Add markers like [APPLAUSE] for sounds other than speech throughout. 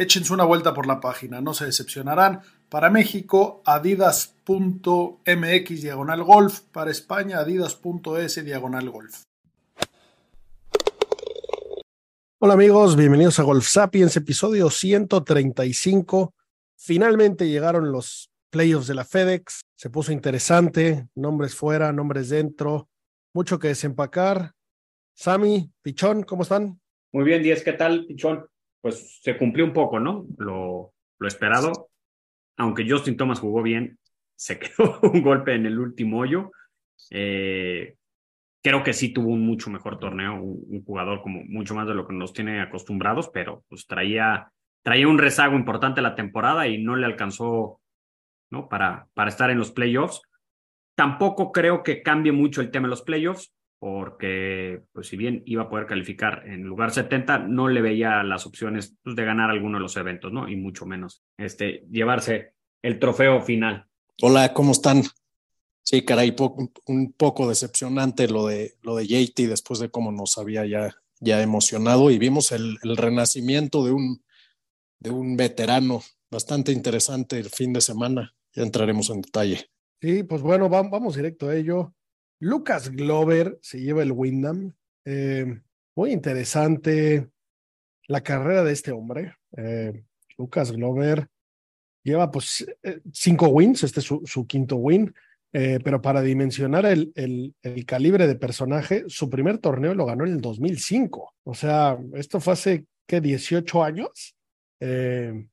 Échense una vuelta por la página, no se decepcionarán. Para México, adidas.mx diagonal golf. Para España, adidas.es diagonal golf. Hola amigos, bienvenidos a Golf Sapiens, episodio 135. Finalmente llegaron los playoffs de la FedEx. Se puso interesante, nombres fuera, nombres dentro, mucho que desempacar. Sami, Pichón, ¿cómo están? Muy bien, Díaz, ¿qué tal, Pichón? Pues se cumplió un poco, ¿no? Lo, lo esperado. Aunque Justin Thomas jugó bien, se [LAUGHS] quedó un golpe en el último hoyo. Eh, creo que sí tuvo un mucho mejor torneo, un, jugador como mucho más de lo que nos tiene acostumbrados, pero pues traía, traía un rezago importante la temporada y no le alcanzó ¿no? para, para estar en los playoffs. Tampoco creo que cambie mucho el tema de los playoffs, porque pues si bien iba a poder calificar en lugar 70, no le veía las opciones pues, de ganar alguno de los eventos, ¿no? Y mucho menos este, llevarse el trofeo final. Hola, ¿cómo están? Sí, caray, po un poco decepcionante lo de, lo de JT después de cómo nos había ya, ya emocionado y vimos el, el renacimiento de un, de un veterano bastante interesante el fin de semana. Ya entraremos en detalle. Sí, pues bueno, vamos, vamos directo a ello. Lucas Glover se lleva el Wyndham. Eh, muy interesante la carrera de este hombre. Eh, Lucas Glover lleva pues cinco wins, este es su, su quinto win. Eh, pero para dimensionar el, el, el, calibre de personaje, su primer torneo lo ganó en el 2005. O sea, esto fue hace, ¿qué? 18 años. Eh,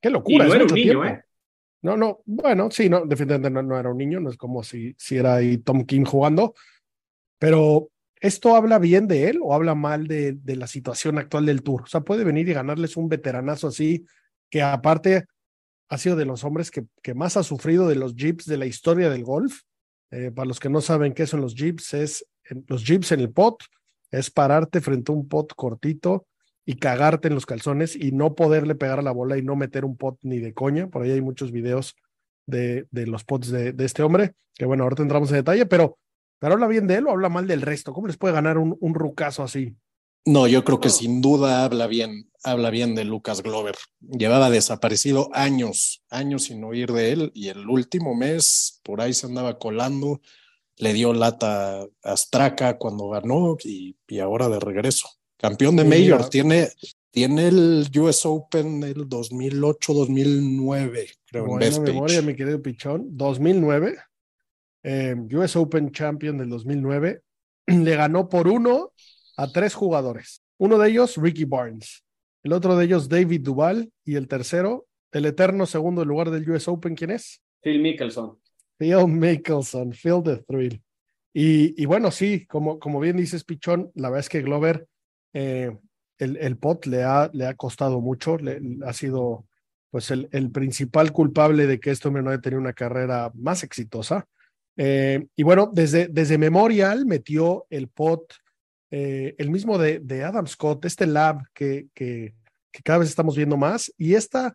qué locura. Y no era un niño, ¿eh? No, no, bueno, sí, no, definitivamente no, no, era un niño, no es como si, si era ahí Tom King jugando, pero ¿esto habla bien de él o habla mal de, de la situación actual del Tour? O sea, puede venir y ganarles un veteranazo así, que aparte ha sido de los hombres que, que, más ha sufrido de los jeeps de la historia del golf. Eh, para los que no saben qué son los jeeps, es los jeeps en el pot, es pararte frente a un pot cortito y cagarte en los calzones y no poderle pegar a la bola y no meter un pot ni de coña. Por ahí hay muchos videos de, de los pots de, de, este hombre, que bueno, ahora entramos en detalle, pero, pero habla bien de él o habla mal del resto. ¿Cómo les puede ganar un, un rucazo así? No, yo creo que sin duda habla bien, habla bien de Lucas Glover. Llevaba desaparecido años, años sin oír de él y el último mes por ahí se andaba colando, le dio lata a Straka cuando ganó y, y ahora de regreso. Campeón de Major, tiene, tiene el US Open del 2008-2009, creo, Buena en memoria, mi querido Pichón. 2009, eh, US Open Champion del 2009, [CLEARS THROAT] le ganó por uno a tres jugadores. Uno de ellos, Ricky Barnes. El otro de ellos, David Duval. Y el tercero, el eterno segundo lugar del US Open, ¿quién es? Phil Mickelson. Phil Mickelson, Phil the Thrill. Y, y bueno, sí, como, como bien dices, Pichón, la verdad es que Glover, eh, el, el, pot le ha, le ha costado mucho, le, ha sido pues el, el, principal culpable de que este hombre no haya tenido una carrera más exitosa. Eh, y bueno, desde, desde Memorial metió el pot eh, el mismo de, de, Adam Scott, este lab que, que, que, cada vez estamos viendo más, y esta,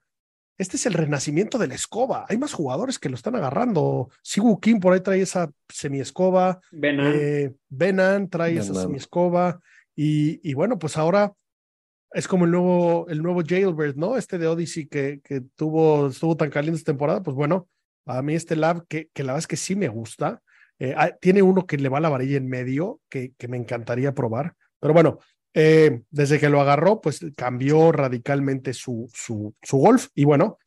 este es el renacimiento de la escoba. Hay más jugadores que lo están agarrando. Sigu Kim por ahí trae esa semiescoba. Benan. Eh, Benan trae Benan. esa semiescoba. Y, y, bueno, pues ahora es como el nuevo, el nuevo Jailbird, ¿no? Este de Odyssey que, que tuvo, estuvo tan caliente esta temporada. Pues bueno, a mí este lab que, que la verdad es que sí me gusta. Eh, tiene uno que le va la varilla en medio, que, que me encantaría probar. Pero bueno, eh, desde que lo agarró, pues cambió radicalmente su, su, su, golf. Y bueno,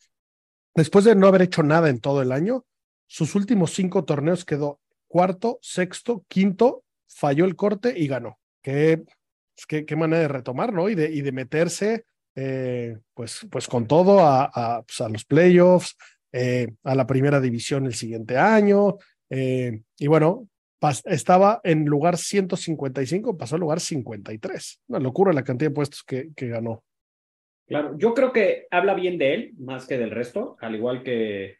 después de no haber hecho nada en todo el año, sus últimos cinco torneos quedó cuarto, sexto, quinto, falló el corte y ganó. Qué, qué manera de retomar, ¿no? Y de, y de meterse, eh, pues, pues con todo a, a, pues a los playoffs, eh, a la primera división el siguiente año. Eh, y bueno, estaba en lugar 155, pasó al lugar 53. Una locura la cantidad de puestos que, que ganó. Claro, yo creo que habla bien de él más que del resto, al igual que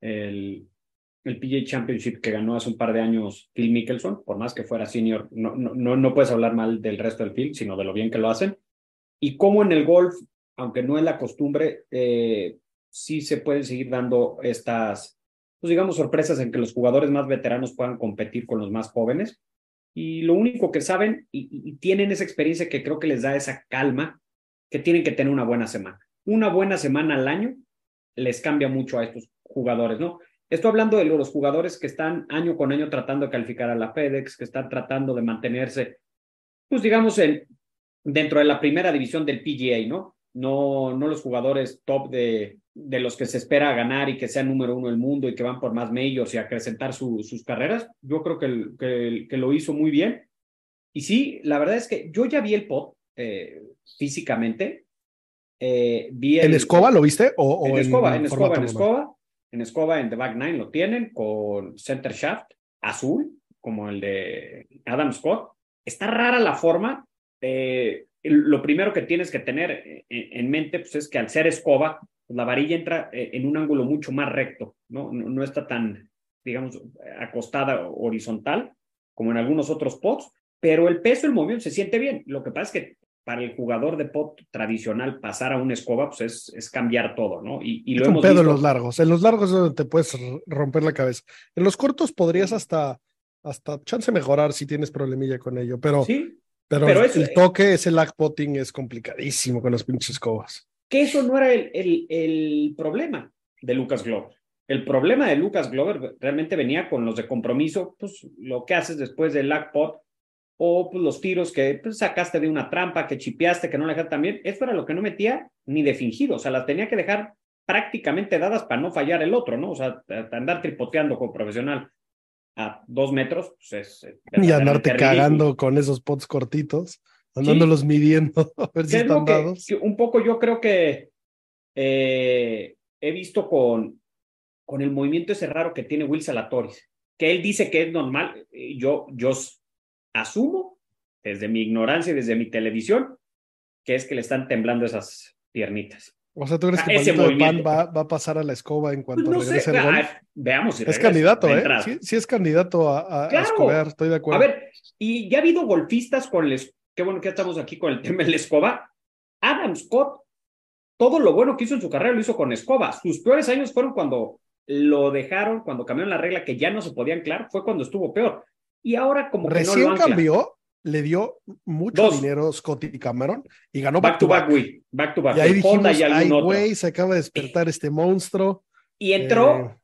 el, el PGA Championship que ganó hace un par de años Phil Mickelson, por más que fuera senior, no, no, no puedes hablar mal del resto del field, sino de lo bien que lo hacen. Y como en el golf, aunque no es la costumbre, eh, sí se pueden seguir dando estas, pues digamos, sorpresas en que los jugadores más veteranos puedan competir con los más jóvenes. Y lo único que saben y, y tienen esa experiencia que creo que les da esa calma, que tienen que tener una buena semana. Una buena semana al año les cambia mucho a estos jugadores, ¿no? Estoy hablando de los jugadores que están año con año tratando de calificar a la FedEx, que están tratando de mantenerse, pues digamos, en, dentro de la primera división del PGA, ¿no? No, no los jugadores top de, de los que se espera ganar y que sean número uno del mundo y que van por más medios y acrecentar su, sus carreras. Yo creo que, que, que, lo hizo muy bien. Y sí, la verdad es que yo ya vi el pot eh, físicamente. Eh, vi el, ¿En escoba lo viste? O, o en, escoba, en escoba, en escoba. En escoba, en The Back Nine lo tienen con center shaft azul, como el de Adam Scott. Está rara la forma. Eh, lo primero que tienes que tener en mente pues, es que al ser escoba, pues, la varilla entra en un ángulo mucho más recto, ¿no? No, está tan, digamos, acostada horizontal como en algunos otros pots, pero el peso, el movimiento se siente bien. Lo que pasa es que para el jugador de pot tradicional pasar a una escoba pues es, es cambiar todo, ¿no? Y, y lo es hemos un pedo visto. en los largos. En los largos es donde te puedes romper la cabeza. En los cortos podrías hasta, hasta chance mejorar si tienes problemilla con ello, pero, sí, pero, pero el, es- el toque, ese lag potting es complicadísimo con las pinches escobas. que eso no era el, el, el problema de Lucas Glover. El problema de Lucas Glover realmente venía con los de compromiso, pues lo que haces después del lag pot o pues, los tiros que pues, sacaste de una trampa, que chipeaste, que no le dejaste también. Eso era lo que no metía ni de fingido, o sea, las tenía que dejar prácticamente dadas para no fallar el otro, ¿no? O sea, andar tripoteando como profesional a dos metros, pues es... es Y andarte cagando con esos pots cortitos, andándolos midiendo [LAUGHS] a ver si ¿Qué es lo están que- dados. que un poco yo creo que eh, he visto con, con el movimiento ese raro que tiene Will Salatoris, que él dice que es normal. y Yo, yo asumo, desde mi ignorancia y desde mi televisión, que es que le están temblando esas piernitas. O sea, ¿tú crees Ah, que ese de Pan va, va a pasar a la escoba en cuanto no sé, regrese el gol? ah, veamos si Es regresa candidato, ¿eh? Sí, sí es candidato a, a, a Claro. escobear, estoy de acuerdo. A ver, y ya ha habido golfistas con les, qué bueno que estamos aquí con el tema de la escoba. Adam Scott, todo lo bueno que hizo en su carrera lo hizo con escoba. Sus peores años fueron cuando lo dejaron, cuando cambiaron la regla que ya no se podía anclar, fue cuando estuvo peor. Y ahora como que no Recién lo cambió, le dio mucho Dos. dinero Scotty Cameron y ganó Back to back, güey. Back to back. Y ahí dijimos, y ay, güey, se acaba de despertar este monstruo. Y entró Eh,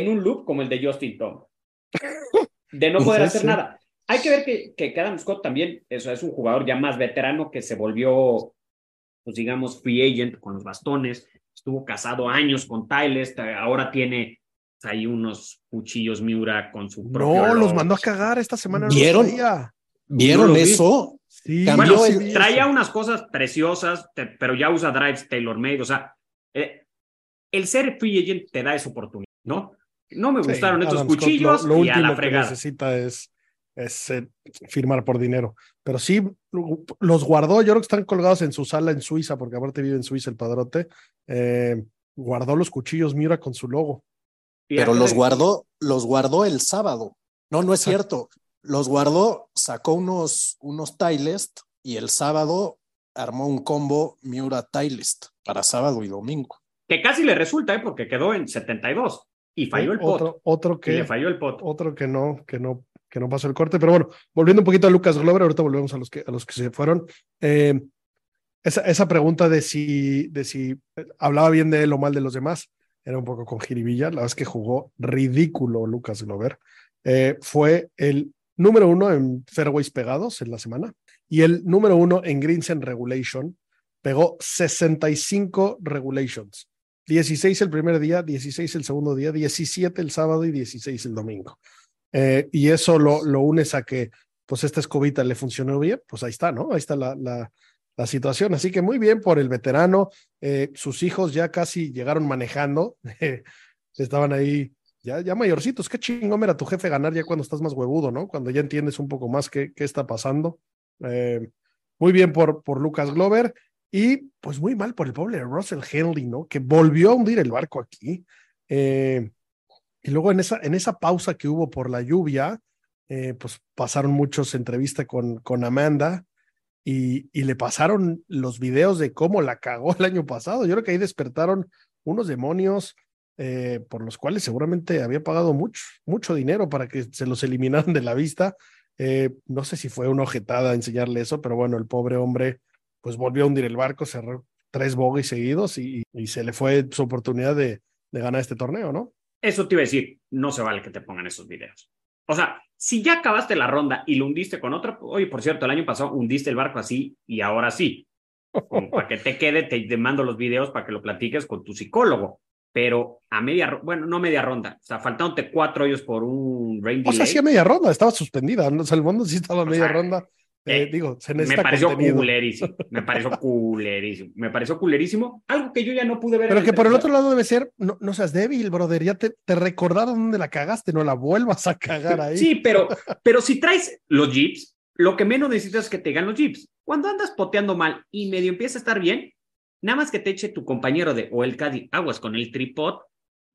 en un loop como el de Justin Tom. [LAUGHS] De no poder hacer sí. nada. Hay que ver que, que Adam Scott también eso, es un jugador ya más veterano que se volvió, pues digamos, free agent con los bastones. Estuvo casado años con Tyler. Ahora tiene ahí unos cuchillos Miura con su propio no, los mandó a cagar esta semana. ¿Vieron? ¿Vieron No lo vi. eso? Sí, Bueno, sí traía eso. unas cosas preciosas, te- pero ya usa drives tailor made. O sea, eh, el ser free agent te da esa oportunidad, ¿no? No me Sí, gustaron estos Scott, cuchillos lo, lo y a último la que fregada. necesita es, es eh, firmar por dinero. Pero sí, los guardó. Yo creo que están colgados en su sala en Suiza, porque aparte vive en Suiza el padrote. Eh, guardó los cuchillos Miura con su logo. Pero los guardó, los guardó el sábado. No, no es Ah. cierto. Los guardó, sacó unos, unos y el sábado armó un combo Miura Tylest para sábado y domingo. Que casi le resulta, ¿eh? porque quedó en 72 y falló el pot. Otro, otro Y que le falló el pot. otro que no, que no, que no pasó el corte. Pero bueno, volviendo un poquito a Lucas Glover, ahorita volvemos a los que, a los que se fueron. Eh, esa, esa pregunta de si, de si eh, hablaba bien de él o mal de los demás, era un poco con jiribilla. La es que jugó ridículo Lucas Glover. Eh, fue el número uno en fairways pegados en la semana y el número uno en greens en regulation. Pegó 65 regulations. 16 el primer día, 16 el segundo día, 17 el sábado y 16 el domingo. Eh, y eso lo, lo unes a que pues esta escobita le funcionó bien, pues ahí está, ¿no? Ahí está la, la situación. Así que muy bien por el veterano. Eh, sus hijos ya casi llegaron manejando. [LAUGHS] Estaban ahí ya, ya mayorcitos. Qué chingón era tu jefe ganar ya cuando estás más huevudo, ¿no? Cuando ya entiendes un poco más qué, qué está pasando. Eh, muy bien por, por Lucas Glover. Y pues muy mal por el pobre Russell Henley, ¿no? Que volvió a hundir el barco aquí. Eh, y luego en esa, en esa pausa que hubo por la lluvia, pues pasaron muchos entrevistas con, con Amanda y, le pasaron los videos de cómo la cagó el año pasado. Yo creo que ahí despertaron unos demonios eh, por los cuales seguramente había pagado mucho, dinero para que se los eliminaran de la vista. Eh, no sé si fue una ojetada enseñarle eso, pero bueno, el pobre hombre pues volvió a hundir el barco, cerró tres bogies seguidos y, y se le fue su oportunidad de, de ganar este torneo, ¿no? Eso te iba a decir, no se vale que te pongan esos videos. O sea, si ya acabaste la ronda y lo hundiste con otro, oye, por cierto, el año pasado hundiste el barco así y ahora sí. Como para que te quede, te, mando los videos para que lo platiques con tu psicólogo. Pero a media, bueno, no media ronda, o sea, faltándote cuatro hoyos por un rain O sea, sí a media ronda, estaba suspendida, ¿no? o sea, el mundo sí estaba a media sea, ronda. Eh, eh, digo, se me pareció contenido. culerísimo, me pareció [LAUGHS] culerísimo, me pareció culerísimo, algo que yo ya no pude ver. Pero que por el otro lado debe ser, no, no seas débil, brother, ya te, te, recordaron dónde la cagaste, no la vuelvas a cagar ahí. Sí, pero, pero si traes los jeeps, lo que menos necesitas es que te ganen los jeeps. Cuando andas poteando mal y medio empieza a estar bien, nada más que te eche tu compañero de o el Caddy aguas con el tripod,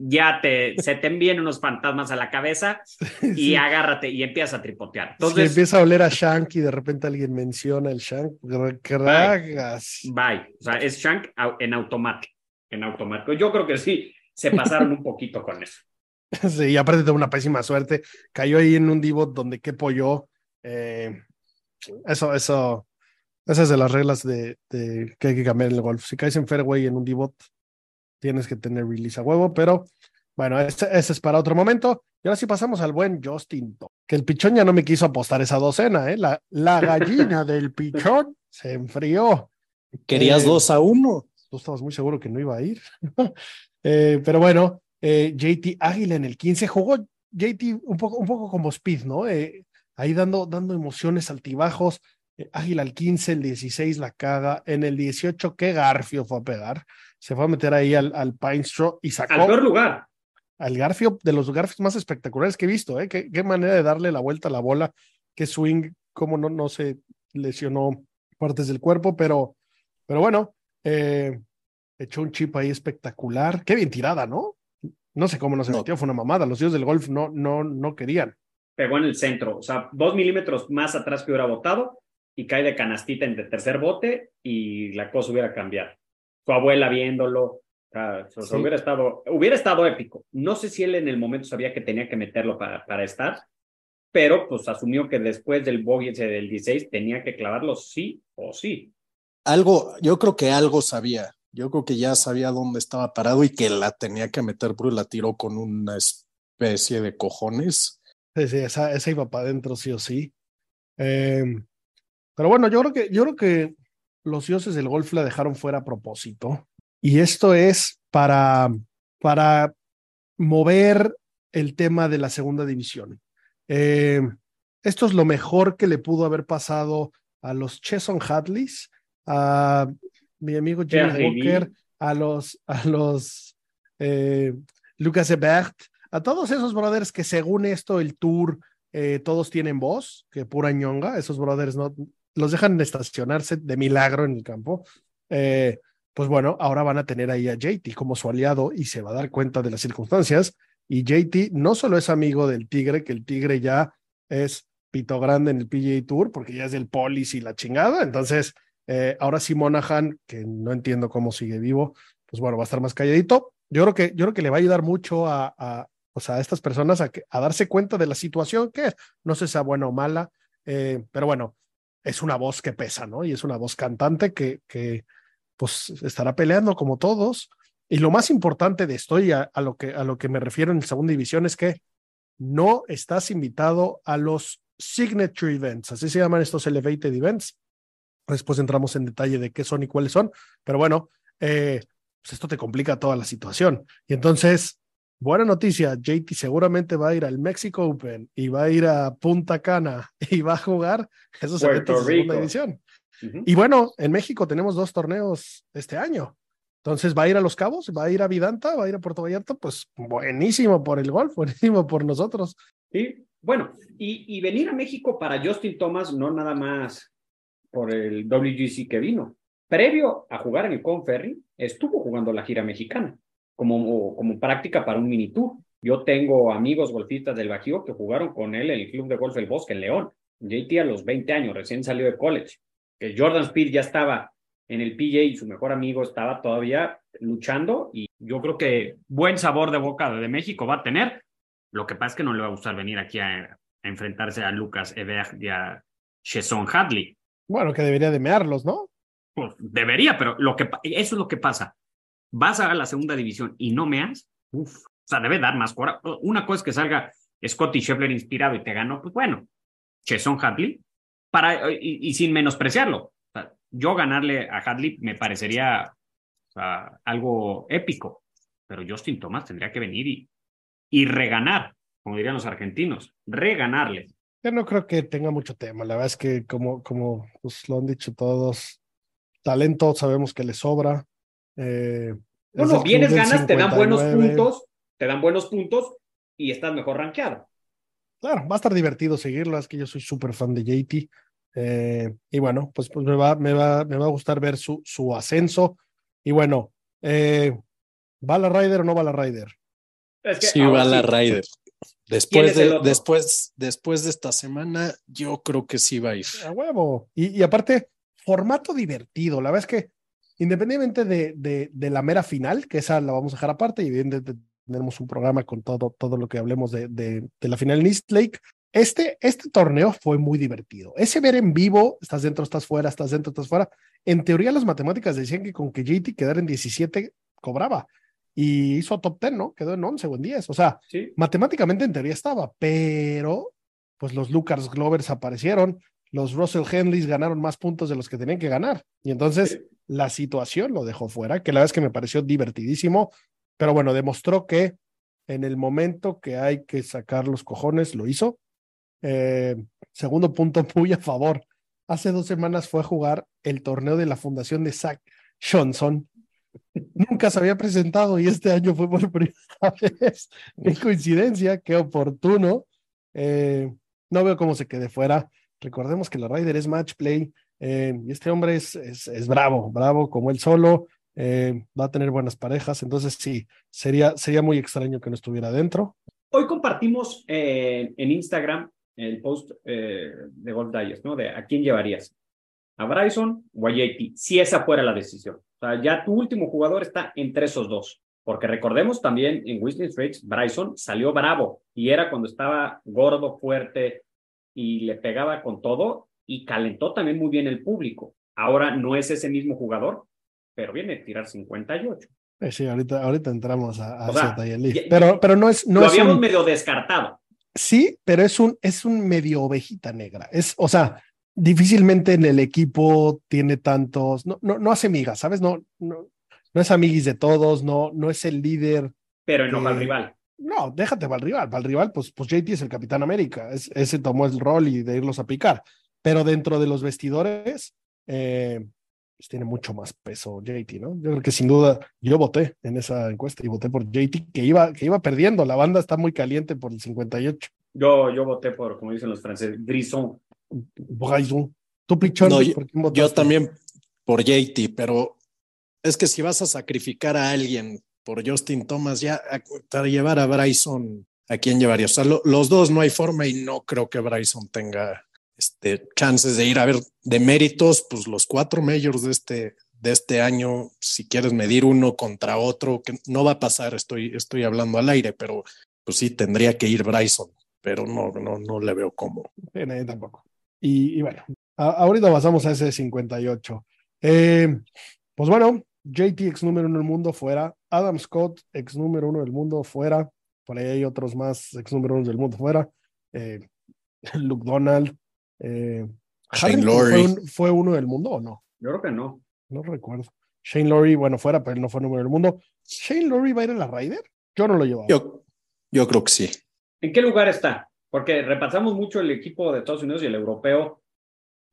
ya te, se te envían unos fantasmas a la cabeza [LAUGHS] y sí. agárrate y empiezas a tripotear. Entonces, empieza a oler a Shank y de repente alguien menciona el Shank, cragas. Bye. Bye. O sea, es Shank en automático. En automático. Yo creo que sí, se pasaron un poquito con eso. [LAUGHS] Sí, y aparte tuvo una pésima suerte. Cayó ahí en un divot donde qué pollo. Eh, eso, eso, esas de las reglas de, de, que hay que cambiar en el golf. Si caes en fairway en un divot, tienes que tener release a huevo, pero bueno, ese, ese, es para otro momento. Y ahora sí pasamos al buen Justin, que el pichón ya no me quiso apostar esa docena, ¿eh? La, la gallina [LAUGHS] del pichón se enfrió. Querías eh, dos a uno. Tú estabas muy seguro que no iba a ir. [LAUGHS] eh, pero bueno, eh, JT Águila en el 15 jugó JT un poco, un poco como Speed, ¿no? Eh, ahí dando, dando emociones altibajos. Águila al 15, el 16 la caga. En el 18, qué garfio fue a pegar se fue a meter ahí al, al Pine Straw y sacó. Al peor lugar. Al Garfio, de los Garfios más espectaculares que he visto, ¿eh? Qué, qué manera de darle la vuelta a la bola, qué swing, cómo no, no se lesionó partes del cuerpo, pero, pero bueno, eh, echó un chip ahí espectacular. Qué bien tirada, ¿no? No sé cómo no se no. metió, fue una mamada. Los dios del golf no, no, no querían. Pegó en el centro, o sea, dos milímetros más atrás que hubiera botado y cae de canastita en el tercer bote y la cosa hubiera cambiado su abuela viéndolo. O sea, sí. hubiera, estado, hubiera estado épico. No sé si él en el momento sabía que tenía que meterlo para, para estar, pero pues asumió que después del bogey del 16 tenía que clavarlo sí o sí. Algo, yo creo que algo sabía. Yo creo que ya sabía dónde estaba parado y que la tenía que meter, pero la tiró con una especie de cojones. Sí, sí, esa, esa iba para adentro sí o sí. Eh, pero bueno, yo creo que, yo creo que los dioses del golf la dejaron fuera a propósito. Y esto es para, para mover el tema de la segunda división. Eh, esto es lo mejor que le pudo haber pasado a los Cheson Hadleys, a mi amigo Jimmy Walker, a los, a los eh, Lucas Ebert, a todos esos brothers que según esto el tour eh, todos tienen voz, que pura ñonga, esos brothers no, los dejan estacionarse de milagro en el campo, eh, pues bueno, ahora van a tener ahí a JT como su aliado y se va a dar cuenta de las circunstancias. Y JT no solo es amigo del Tigre, que el Tigre ya es pito grande en el PGA Tour, porque ya es del Polis y la chingada. Entonces, eh, ahora sí Monahan, que no entiendo cómo sigue vivo, pues bueno, va a estar más calladito. Yo creo que, yo creo que le va a ayudar mucho a, a, sea, a estas personas a darse cuenta de la situación que es. No sé si sea buena o mala, eh, pero bueno, es una voz que pesa, ¿no? Y es una voz cantante que, que pues estará peleando como todos. Y lo más importante de esto y a, lo que, a lo que me refiero en segunda división es que no estás invitado a los signature events, así se llaman estos elevated events. Después entramos en detalle de qué son y cuáles son, pero bueno, eh, pues esto te complica toda la situación. Y entonces buena noticia, JT seguramente va a ir al Mexico Open y va a ir a Punta Cana [LAUGHS] y va a jugar esos Puerto eventos de segunda. Ujú. Y bueno, en México tenemos dos torneos este año. Entonces va a ir a Los Cabos, va a ir a Vidanta, va a ir a Puerto Vallarta, pues buenísimo por el golf, [LAUGHS] buenísimo por nosotros. Sí, bueno, y, y venir a México para Justin Thomas no nada más por el WGC que vino. Previo a jugar en el Conferry, estuvo jugando la gira mexicana como, como práctica para un mini tour. Yo tengo amigos golfistas del Bajío que jugaron con él en el Club de Golf El Bosque en León. JT a los 20 años, recién salió de college. Que Jordan Speed ya estaba en el PJ y su mejor amigo estaba todavía luchando y yo creo que buen sabor de boca de México va a tener. Lo que pasa es que no le va a gustar venir aquí a, a enfrentarse a Lucas Ebert y a Sheson Hadley. Bueno, que debería de mearlos, ¿no? Pues debería, pero lo que, eso es lo que pasa. Vas a la segunda división y no meas, uff, o sea, debe dar más coraje. Una cosa es que salga Scotty Scheffler inspirado y te ganó, pues bueno, Sheson Hadley, para, y, sin menospreciarlo. Yo ganarle a Hadley me parecería algo épico, pero Justin Thomas tendría que venir y, y reganar, como dirían los argentinos, reganarle. Yo no creo que tenga mucho tema. La verdad es que, como, como pues, lo han dicho todos, talento sabemos que le sobra. Eh, Bueno, vienes, ganas, te dan buenos 59. puntos, te dan buenos puntos y estás mejor rankeado. Claro, va a estar divertido seguirlo. Es que yo soy súper fan de JT. Eh, y bueno, pues, pues me, va, me, va, me va a gustar ver su, su ascenso. Y bueno, eh, ¿va la Ryder o no va la Ryder? Es que Sí, va la sí. Ryder. ¿Quién Después de, después, después de esta semana, yo creo que sí va a ir. A huevo. Y, y aparte, formato divertido. La verdad es que, independientemente de, de, de la mera final, que esa la vamos a dejar aparte, y evidentemente tenemos un programa con todo, todo lo que hablemos de, de, de la final en East Lake. Este, este torneo fue muy divertido. Ese ver en vivo, estás dentro, estás fuera, estás dentro, estás fuera. En teoría, las matemáticas decían que con que JT quedara en 17 cobraba. Y hizo top 10, ¿no? Quedó en 11 o en 10. O sea, Sí. matemáticamente en teoría estaba, pero pues los Lucas Glovers aparecieron, los Russell Henleys ganaron más puntos de los que tenían que ganar. Y entonces Sí. la situación lo dejó fuera, que la verdad es que me pareció divertidísimo, pero bueno, demostró que en el momento que hay que sacar los cojones, lo hizo. Eh, segundo punto [LAUGHS] muy a favor. Hace dos semanas fue a jugar el torneo de la fundación de Zach Johnson. Nunca se había presentado y este año fue por primera [LAUGHS] vez. Qué coincidencia, qué oportuno. Eh, no veo cómo se quede fuera. Recordemos que la Ryder es match play eh, y este hombre es, es, es bravo, bravo como él solo. eh, va a tener buenas parejas, entonces sí, sería, sería muy extraño que no estuviera dentro. Hoy compartimos eh, en Instagram el post de Golf Digest, ¿no? De a quién llevarías, a Bryson o a JT, si esa fuera la decisión. O sea, ya tu último jugador está entre esos dos. Porque recordemos también en Whistling Straits, Bryson salió bravo y era cuando estaba gordo, fuerte y le pegaba con todo y calentó también muy bien el público. Ahora no es ese mismo jugador, pero viene a tirar 58. Eh, sí, ahorita, ahorita entramos a, a O sea, ya- pero, pero no es, no Lo es habíamos un- medio descartado. Sí, pero es un, es un medio ovejita negra. Es, o sea, difícilmente en el equipo tiene tantos, no, no, no hace migas, ¿sabes? No, no, no es amiguis de todos, no, no es el líder. Pero enoja al Eh, rival. No, déjate para el rival. Para el rival, pues, pues JT es el Capitán América. Es, ese tomó el rol y de irlos a picar. Pero dentro de los vestidores, eh, pues tiene mucho más peso JT, ¿no? Yo creo que sin duda, yo voté en esa encuesta y voté por JT, que iba, que iba perdiendo. La banda está muy caliente por el 58. Yo, yo voté por, como dicen los franceses, Grison. Bryson. Tú, Pichón, No, yo- ¿por quién votaste? Yo también por JT, pero es que si vas a sacrificar a alguien por Justin Thomas, ya para llevar a Bryson, ¿a quién llevarías? O sea, lo- los dos no hay forma y no creo que Bryson tenga este, chances de ir a ver de méritos, pues los cuatro majors de este, de este año, si quieres medir uno contra otro, que no va a pasar, estoy, estoy hablando al aire, pero pues sí, tendría que ir Bryson, pero no, no, no le veo cómo. Tampoco. Y, y bueno, ahorita pasamos a ese 58. Eh, pues bueno, JT, ex número uno del mundo, fuera. Adam Scott, ex número uno del mundo, fuera. Por ahí hay otros más ex número uno del mundo, fuera. Eh, [LAUGHS] Luke Donald. Eh, Shane Lowry. Fue, un- ¿Fue uno del mundo o no? Yo creo que no. No recuerdo. Shane Lowry, bueno, fuera, pero él no fue número del mundo. ¿Shane Lowry va a ir a la Ryder? Yo no lo llevaba. Yo, yo creo que sí. ¿En qué lugar está? Porque repasamos mucho el equipo de Estados Unidos y el europeo,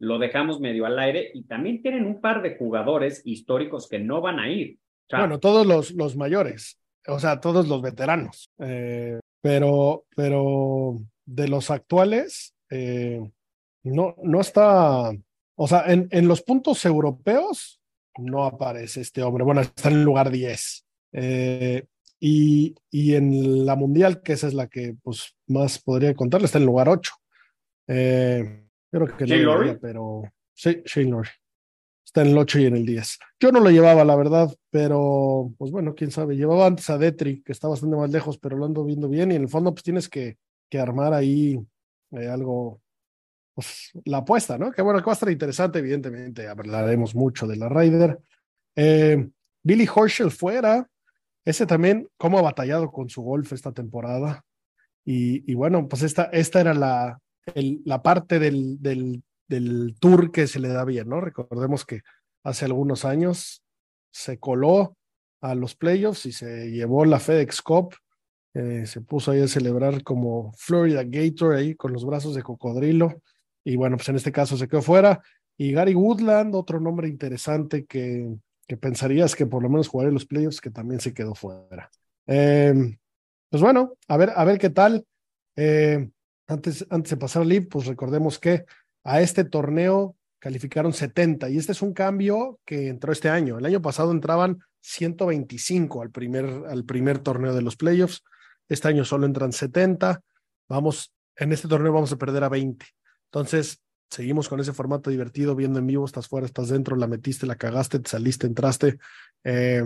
lo dejamos medio al aire y también tienen un par de jugadores históricos que no van a ir. O sea, Bueno, todos los, los mayores, o sea, todos los veteranos. Eh, pero, pero de los actuales, eh, no, no está, o sea, en, en los puntos europeos no aparece este hombre. Bueno, está en el lugar 10. Eh, y, y en la mundial, que esa es la que pues, más podría contarle, está en el lugar 8. Eh, creo que no ¿Shane Lowry? pero sí, Shane Lowry. Está en el 8 y en el 10. Yo no lo llevaba, la verdad, pero pues bueno, quién sabe. Llevaba antes a Detri, que está bastante más lejos, pero lo ando viendo bien. Y en el fondo, pues tienes que, que armar ahí eh, algo, pues la apuesta, ¿no? Que bueno, que va a estar interesante, evidentemente. Hablaremos mucho de la Ryder. Eh, Billy Horschel fuera. Ese también, cómo ha batallado con su golf esta temporada. Y, y bueno, pues esta, esta era la, la parte del, del, del tour que se le da bien, ¿no? Recordemos que hace algunos años se coló a los playoffs y se llevó la FedEx Cup. eh, se puso ahí a celebrar como Florida Gator ahí con los brazos de cocodrilo. Y bueno, pues en este caso se quedó fuera. Y Gary Woodland, otro nombre interesante que, que pensarías que por lo menos jugaría los playoffs, que también se quedó fuera. Eh, pues bueno, a ver, a ver qué tal. Eh, antes, de pasar al pues recordemos que a este torneo calificaron 70 y este es un cambio que entró este año. El año pasado entraban 125 al primer, al primer torneo de los playoffs. Este año solo entran 70. Vamos, en este torneo vamos a perder a 20. Entonces, seguimos con ese formato divertido, viendo en vivo, estás fuera, estás dentro, la metiste, la cagaste, te saliste, entraste. Eh,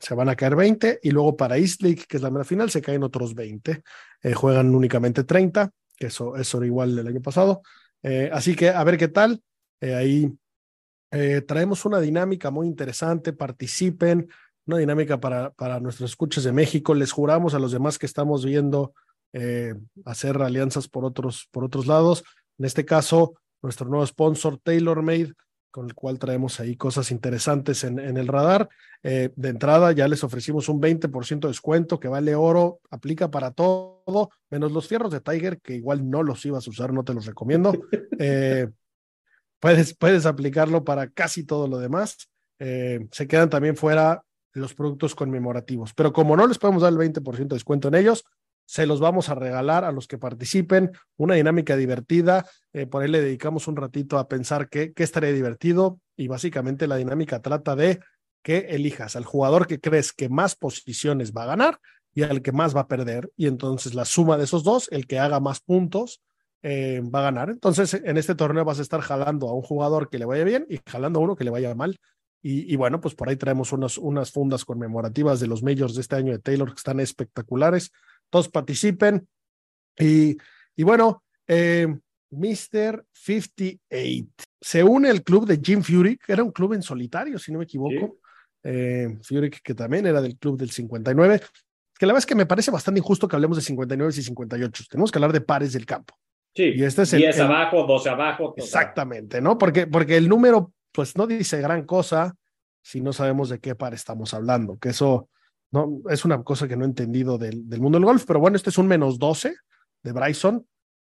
se van a caer 20 y luego para East League, que es la mera final, se caen otros 20. Eh, juegan únicamente 30, que eso, eso era igual del año pasado. Eh, así que a ver qué tal. Eh, ahí eh, traemos una dinámica muy interesante, participen, una dinámica para, para nuestros escuchas de México. Les juramos a los demás que estamos viendo hacer alianzas por otros, por otros lados. En este caso, nuestro nuevo sponsor, TaylorMade, con el cual traemos ahí cosas interesantes en, en el radar. Eh, de entrada, ya les ofrecimos un 20% de descuento que vale oro, aplica para todo, menos los fierros de Tiger, que igual no los ibas a usar, no te los recomiendo. [LAUGHS] Eh, puedes, puedes aplicarlo para casi todo lo demás. Eh, se quedan también fuera los productos conmemorativos, pero como no les podemos dar el 20% de descuento en ellos, se los vamos a regalar a los que participen, una dinámica divertida, eh, por ahí le dedicamos un ratito a pensar qué, qué estaría divertido y básicamente la dinámica trata de que elijas al jugador que crees que más posiciones va a ganar y al que más va a perder y entonces la suma de esos dos, el que haga más puntos, eh, va a ganar. Entonces en este torneo vas a estar jalando a un jugador que le vaya bien y jalando a uno que le vaya mal. Y, y, bueno, pues por ahí traemos unas, unas fundas conmemorativas de los majors de este año de Taylor que están espectaculares. Todos participen. Y, y bueno, eh, Mr. 58 se une el club de Jim Furyk, que era un club en solitario, si no me equivoco. Sí. Eh, Furyk, que también era del club del 59. Que la verdad es que me parece bastante injusto que hablemos de 59 y 58. Tenemos que hablar de pares del campo. Sí, Y este es el- 10 el- abajo, 12 abajo. Exactamente, ¿no? Porque, porque el número, pues no dice gran cosa si no sabemos de qué par estamos hablando, que eso no es una cosa que no he entendido del, del mundo del golf, pero bueno, este es un menos 12 de Bryson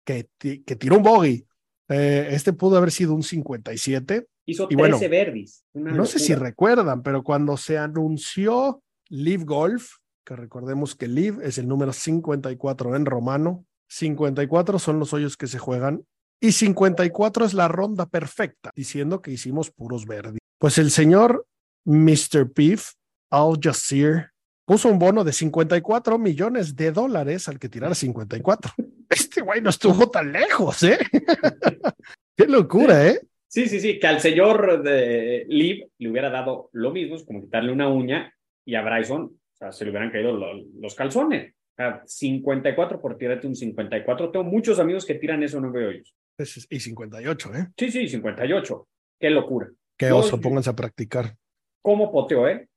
que, que tiró un bogey. Eh, este pudo haber sido un 57. Hizo Y 13 bueno, verdis. Una No sé si recuerdan, pero cuando se anunció Live Golf, que recordemos que Live es el número 54 en romano, 54 son los hoyos que se juegan y 54 es la ronda perfecta, diciendo que hicimos puros verdes. Pues el señor Mr. Piff Al Jazeer puso un bono de 54 millones de dólares al que tirara 54. [LAUGHS] Este güey no estuvo tan lejos, ¿eh? [LAUGHS] Qué locura, ¿eh? Sí, sí, sí, que al señor de Liv le hubiera dado lo mismo, es como quitarle una uña, y a Bryson, o sea, se le hubieran caído lo- los calzones. O sea, 54 por tirarte un 54. Tengo muchos amigos que tiran eso en nueve hoyos. Es- Y 58, ¿eh? Sí, sí, 58. Qué locura. Qué No, oso, pónganse a practicar. ¿Cómo poteo, eh?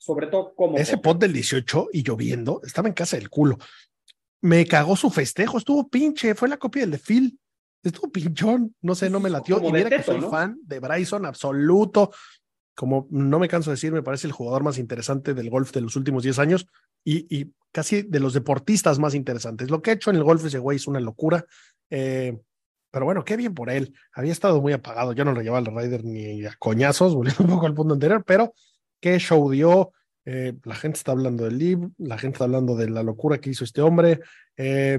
Sobre todo, ¿cómo Ese pot del 18 y lloviendo, estaba en casa del culo. Me cagó su festejo, estuvo pinche, fue la copia del de Phil. Estuvo pinchón, no sé, no me latió. Como Y mira que soy ¿no? fan de Bryson absoluto. como no me canso de decir, me parece el jugador más interesante del golf de los últimos 10 años y, y casi de los deportistas más interesantes. Lo que ha hecho en el golf ese güey es una locura. Eh, pero bueno, qué bien por él. Había estado muy apagado. Yo no lo llevaba al Ryder ni a coñazos, [LAUGHS] volviendo un poco al punto anterior, pero qué show dio. Eh, la gente está hablando del Liv, la gente está hablando de la locura que hizo este hombre. Eh,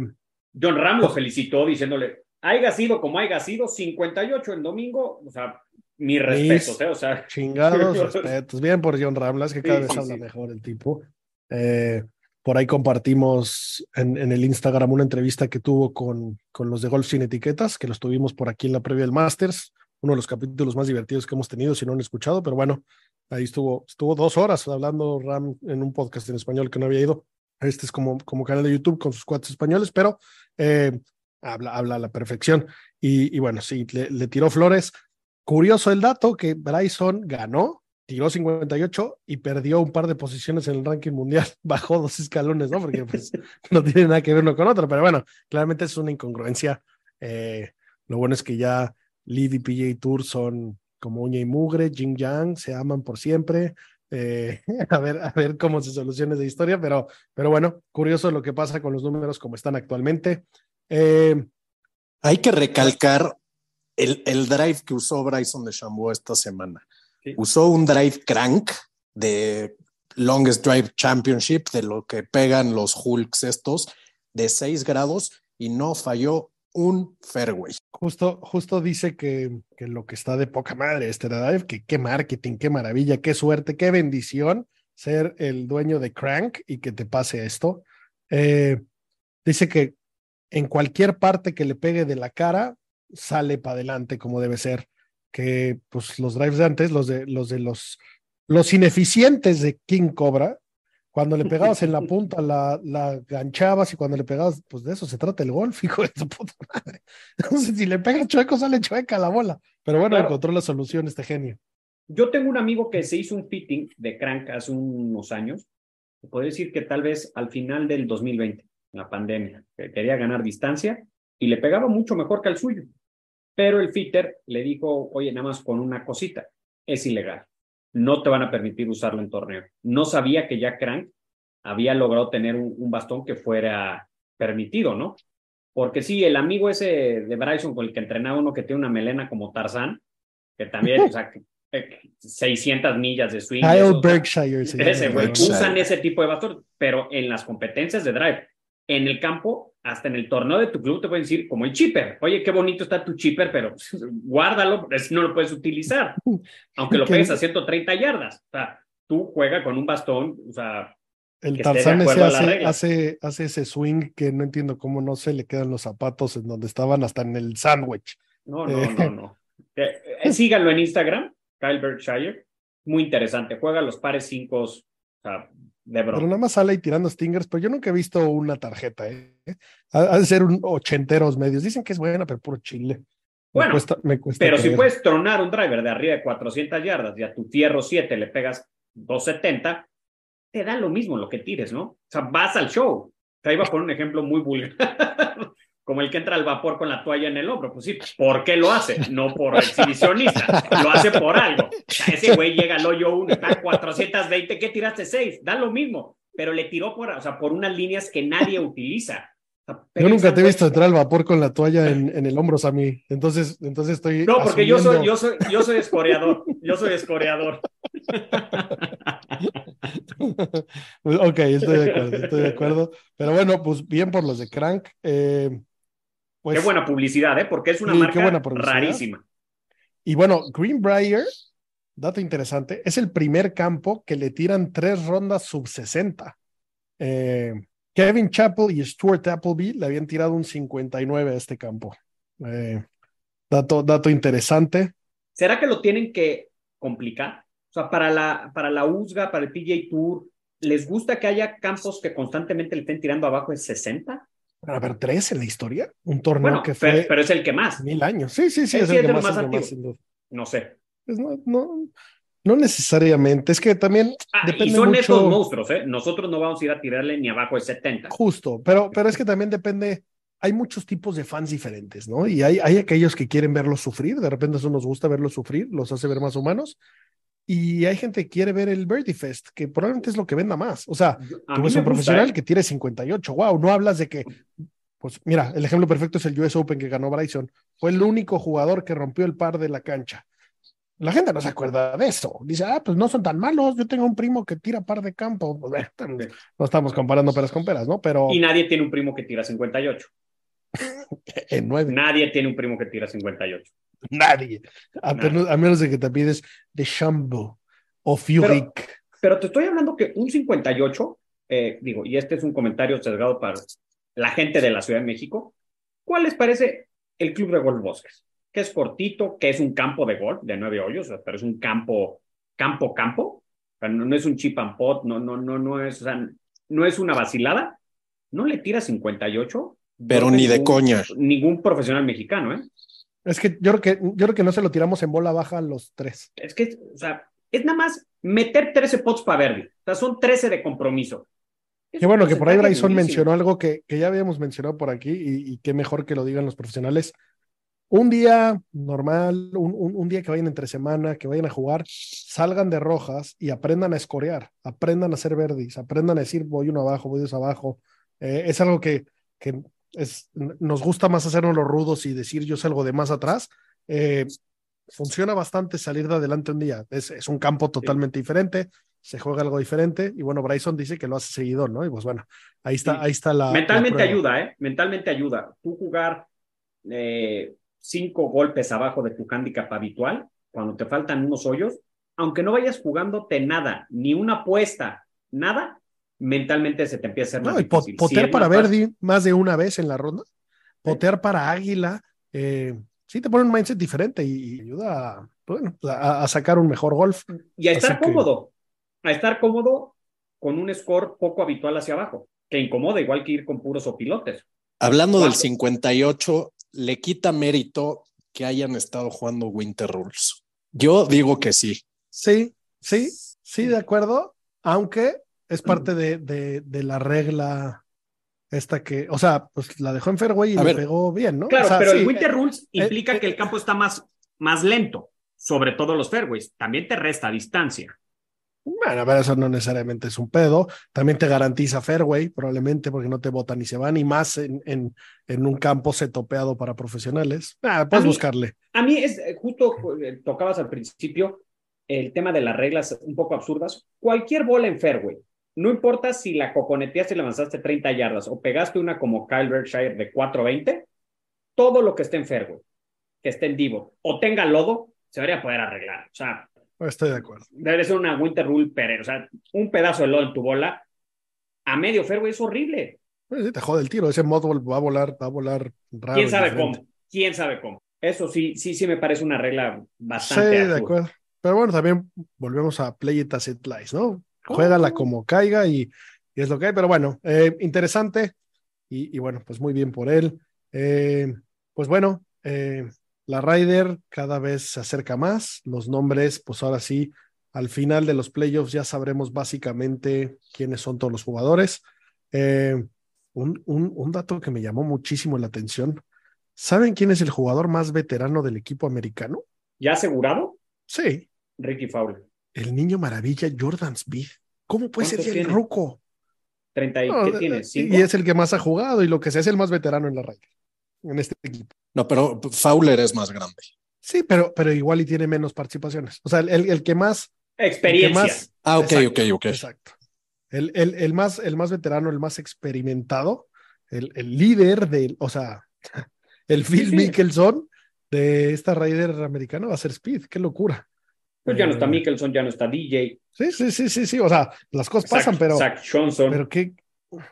John Ram lo felicitó diciéndole, haya sido como haya sido, 58 el domingo, o sea, mi respeto, ¿eh? o sea. Chingados [LAUGHS] respetos. Bien por John Ramlas, que cada Sí, vez sí, habla sí. mejor el tipo. Eh, por ahí compartimos en, en el Instagram una entrevista que tuvo con, con los de Golf Sin Etiquetas, que los tuvimos por aquí en la previa del Masters, uno de los capítulos más divertidos que hemos tenido, si no han escuchado, pero bueno, ahí estuvo, estuvo dos horas hablando Ram en un podcast en español que no había ido. Este es como, como canal de YouTube con sus cuates españoles, pero eh, habla, habla a la perfección. Y, bueno, sí, le, tiró flores. Curioso el dato que Bryson ganó, tiró 58 y perdió un par de posiciones en el ranking mundial. [LAUGHS] Bajó dos escalones, ¿no? Porque pues no tiene nada que ver uno con otro, pero bueno, claramente es una incongruencia. Eh, lo bueno es que ya Liv y PJ Tour son como uña y mugre, Jing Yang, se aman por siempre. Eh, [LAUGHS] a, ver, a ver cómo se soluciona esa historia, pero, pero bueno, curioso lo que pasa con los números como están actualmente. Eh, Hay que recalcar el, el drive que usó Bryson de Chambó esta semana. Sí. Usó un drive crank de Longest Drive Championship, de lo que pegan los Hulks estos, de 6 grados y no falló un fairway. Justo, justo dice que, que lo que está de poca madre este drive, que qué marketing, qué maravilla, qué suerte, qué bendición ser el dueño de Crank y que te pase esto. Eh, dice que en cualquier parte que le pegue de la cara, sale para adelante como debe ser. Que pues los drives de antes, los de los de los, los ineficientes de King Cobra, cuando le pegabas en la [LAUGHS] punta, la, la ganchabas y cuando le pegabas, pues de eso se trata el golf, [LAUGHS] hijo de tu puta madre. Entonces, si le pegas chueco, sale chueca la bola. Pero bueno, Claro. encontró la solución este genio. Yo tengo un amigo que se hizo un fitting de crank hace unos años. Puedo decir que tal vez al final del 2020, la pandemia, que quería ganar distancia y le pegaba mucho mejor que al suyo. Pero el fitter le dijo, oye, nada más con una cosita, es ilegal. No te van a permitir usarlo en torneo. No sabía que ya Crank había logrado tener un, un bastón que fuera permitido, ¿no? Porque sí, el amigo ese de Bryson con el que entrenaba uno que tiene una melena como Tarzán, que también, o sea, que- eh, 600 millas de swing. Kyle eso, o sea, Berkshire. se ese. Berkshire. usan ese tipo de bastón, pero en las competencias de drive, en el campo, hasta en el torneo de tu club te pueden decir, como el chipper, oye, qué bonito está tu chipper, pero [LAUGHS] guárdalo, no lo puedes utilizar, [LAUGHS] aunque lo pegues a 130 yardas. O sea, tú juega con un bastón, o sea, El Tarzán ese hace, hace, hace ese swing que no entiendo cómo no se le quedan los zapatos en donde estaban hasta en el sándwich. no, no, Eh. no, no. [LAUGHS] Eh, eh, síganlo en Instagram, Kyle Berkshire, muy interesante, juega los pares 5, o sea, Pero nada más sale ahí tirando stingers, pero yo nunca he visto una tarjeta, ¿eh? Ha, ha de ser un ochenteros medios. Dicen que es buena, pero puro chile. Me Bueno, cuesta, me cuesta Pero si puedes tronar un driver de arriba de 400 yardas y a tu fierro 7 le pegas 270, te da lo mismo lo que tires, ¿no? O sea, vas al show. Te iba a poner un ejemplo muy vulgar, [LAUGHS] como el que entra al vapor con la toalla en el hombro. Pues sí, ¿por qué lo hace? No por exhibicionista, lo hace por algo. O sea, ese güey llega al hoyo 1, está a 420, ¿qué tiraste 6? Da lo mismo, pero le tiró por, o sea, por unas líneas que nadie utiliza. Yo nunca te he visto entrar al vapor con la toalla en, en el hombro, Sammy. Entonces, entonces estoy. No, porque yo soy, yo soy, yo soy escoreador. Yo soy escoreador. [LAUGHS] ok, estoy de acuerdo, estoy de acuerdo. Pero bueno, pues bien por los de Crank. Eh, pues, qué buena publicidad, ¿eh? Porque es una marca rarísima. Y bueno, Greenbrier, dato interesante, es el primer campo que le tiran tres rondas sub 60. Eh, Kevin Chappell y Stuart Appleby le habían tirado un 59 a este campo. Eh, dato, dato interesante. ¿Será que lo tienen que complicar? O sea, para la, para la USGA, para el PGA Tour, ¿les gusta que haya campos que constantemente le estén tirando abajo de 60? A ver, tres en la historia. Un torneo Bueno, que pero, fue pero es el que más. mil años. Sí, sí, sí, Es es, el que de más, el que más, sin duda. No sé. Pues no, no, no necesariamente. Es que también Ah, y depende son mucho. estos monstruos, ¿eh? Nosotros no vamos a ir a tirarle ni abajo de 70. Justo, pero, pero es que también depende, hay muchos tipos de fans diferentes, ¿no? Y hay, hay aquellos que quieren verlos sufrir, de repente eso nos gusta verlos sufrir, los hace ver más humanos, y hay gente que quiere ver el Birdie Fest, que probablemente es lo que venda más. O sea, A tú ves un gusta, profesional ¿eh? que tiene 58, wow, no hablas de que, pues mira, el ejemplo perfecto es el US Open que ganó Bryson. Fue el único jugador que rompió el par de la cancha. La gente no se acuerda de eso. Dice, ah, pues no son tan malos. Yo tengo un primo que tira par de campo. Pues, bueno, no estamos comparando peras con peras, ¿no? Pero Y nadie tiene un primo que tira 58. [LAUGHS] en nueve, Nadie tiene un primo que tira 58. [LAUGHS] nadie. A, menos, a menos de que te pides de Shambo o Furyk. Pero te estoy hablando que un 58, eh, digo, y este es un comentario sesgado para la gente de la Ciudad de México, ¿cuál les parece el Club de Golf Bosques? Que es cortito, que es un campo de golf de nueve hoyos, pero es un campo, campo, campo. O sea, no, no es un chip and pot, no, no, no, no es, o sea, no es una vacilada. No le tira 58. Pero ni de ningún- coña. Ningún profesional mexicano, ¿eh? Es que yo creo que yo creo que no se lo tiramos en bola baja a los tres. Es que, o sea, es nada más meter 13 pots para Verdi. O sea, son 13 de compromiso. Qué bueno que por ahí Bryson mencionó algo que, que ya habíamos mencionado por aquí y, y qué mejor que lo digan los profesionales. Un día normal, un, un- un día que vayan entre semana, que vayan a jugar, salgan de rojas y aprendan a escorear, aprendan a hacer verdis, aprendan a decir voy uno abajo, voy dos abajo. Eh, es algo que, que es, nos gusta más hacernos los rudos y decir yo salgo de más atrás. Eh, funciona bastante salir de adelante un día. Es, es un campo totalmente diferente, se juega algo diferente y bueno, Bryson dice que lo hace seguidor, ¿no? Y pues bueno, ahí está, Sí. ahí está la. Mentalmente la ayuda, ¿eh? Mentalmente ayuda. Tú jugar eh, cinco golpes abajo de tu handicap habitual, cuando te faltan unos hoyos, aunque no vayas jugándote nada, ni una apuesta, nada, mentalmente se te empieza a hacer más No, y po- difícil. Es para más fácil. Verdi más de una vez en la ronda, potear para Águila, eh, sí te pone un mindset diferente y, y ayuda a, bueno, a, a sacar un mejor golf. Y a estar Así que- cómodo, a estar cómodo con un score poco habitual hacia abajo, que incomoda igual que ir con puros o pilotes. Hablando del ¿Cuánto? 58, le quita mérito que hayan estado jugando Winter Rules. Yo digo que sí. Sí, sí, sí, de acuerdo, aunque es parte de, de, de la regla esta que, o sea, pues la dejó en fairway y A le ver. pegó bien, ¿no? Claro, O sea, pero sí, el Winter Rules eh, implica eh, que el campo está más, más lento, sobre todo los fairways. También te resta distancia. Bueno, pero eso no necesariamente es un pedo. También te garantiza fairway, probablemente, porque no te botan ni se van, y más en, en, en un campo setopeado para profesionales. Ah, puedes A mí- buscarle. A mí es eh, justo tocabas al principio el tema de las reglas un poco absurdas. Cualquier bola en fairway, no importa si la coconeteaste y le avanzaste 30 yardas o pegaste una como Kyle Berkshire de 420, todo lo que esté en fairway, que esté en divo o tenga lodo, se debería poder arreglar. O sea, Estoy de acuerdo. debe ser una winter rule pero O sea, un pedazo de lodo en tu bola a medio fairway es horrible. Pues sí, te jode el tiro. Ese modball va a volar, va a volar raro. ¿Quién sabe diferente. cómo? ¿Quién sabe cómo? Eso sí, sí, sí me parece una regla Sí, bastante de absurda. acuerdo. Pero bueno, también volvemos a play it as it lies, ¿no? Juégala como caiga y, y es lo que hay. Pero bueno, eh, interesante. Y, y bueno, pues muy bien por él. Eh, pues bueno, eh, la Ryder cada vez se acerca más. Los nombres, pues ahora sí, al final de los playoffs ya sabremos básicamente quiénes son todos los jugadores. Eh, un, un, un dato que me llamó muchísimo la atención. ¿Saben quién es el jugador más veterano del equipo americano? ¿Ya asegurado? Sí, Ricky Fowler. El niño maravilla Jordan Speed. ¿Cómo puede ser ¿Cuántos ya el tiene? ruco? 30 y, No, ¿Qué tiene? y- ¿Cinco? Y es el que más ha jugado y lo que sea es el más veterano en la Ryder, en este equipo. No, pero Fowler es más grande. Sí, pero, pero igual y tiene menos participaciones. O sea, el, el- el que más. el que Experiencia. más- Ah, ok, Exacto, ok, ok. Exacto. El, el, el más, el más veterano, el más experimentado, el, el líder del, o sea, [LAUGHS] el Phil sí. Mickelson de esta Ryder americana va a ser Speed. Qué locura. Pues ya no está Eh, Mickelson, ya no está DJ. Sí, sí, sí, sí, sí. O sea, las cosas pasan, pero. Zach Johnson. Pero qué,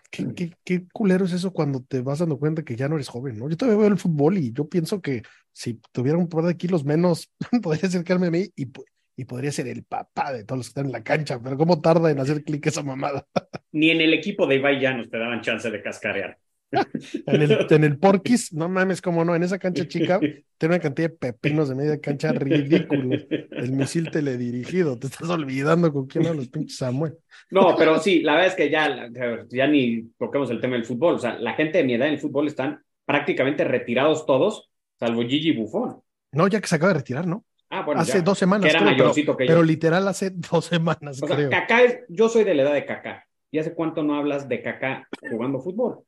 qué, qué, qué culero es eso cuando te vas dando cuenta que ya no eres joven, ¿no? Yo todavía veo el fútbol y yo pienso que si tuviera un par de kilos menos, [LAUGHS] podría acercarme a mí y, y podría ser el papá de todos los que están en la cancha, pero cómo tarda en hacer clic esa mamada. [LAUGHS] Ni en el equipo de Ibai Llanos te daban chance de cascarear. En el, en el Porquis, no mames, cómo no, en esa cancha chica [LAUGHS] tiene una cantidad de pepinos de media cancha ridículo. El misil teledirigido, te estás olvidando con quién los pinches Samuel. No, pero sí, la verdad es que ya, ya ni toquemos el tema del fútbol. O sea, la gente de mi edad en el fútbol están prácticamente retirados todos, salvo Gigi Buffon. No, ya que se acaba de retirar, ¿no? Ah, bueno, hace ya, dos semanas. que era creo, pero, mayorcito que yo. pero literal hace dos semanas, O sea. Kaká es, yo soy de la edad de Kaká. ¿Y hace cuánto no hablas de Kaká jugando fútbol?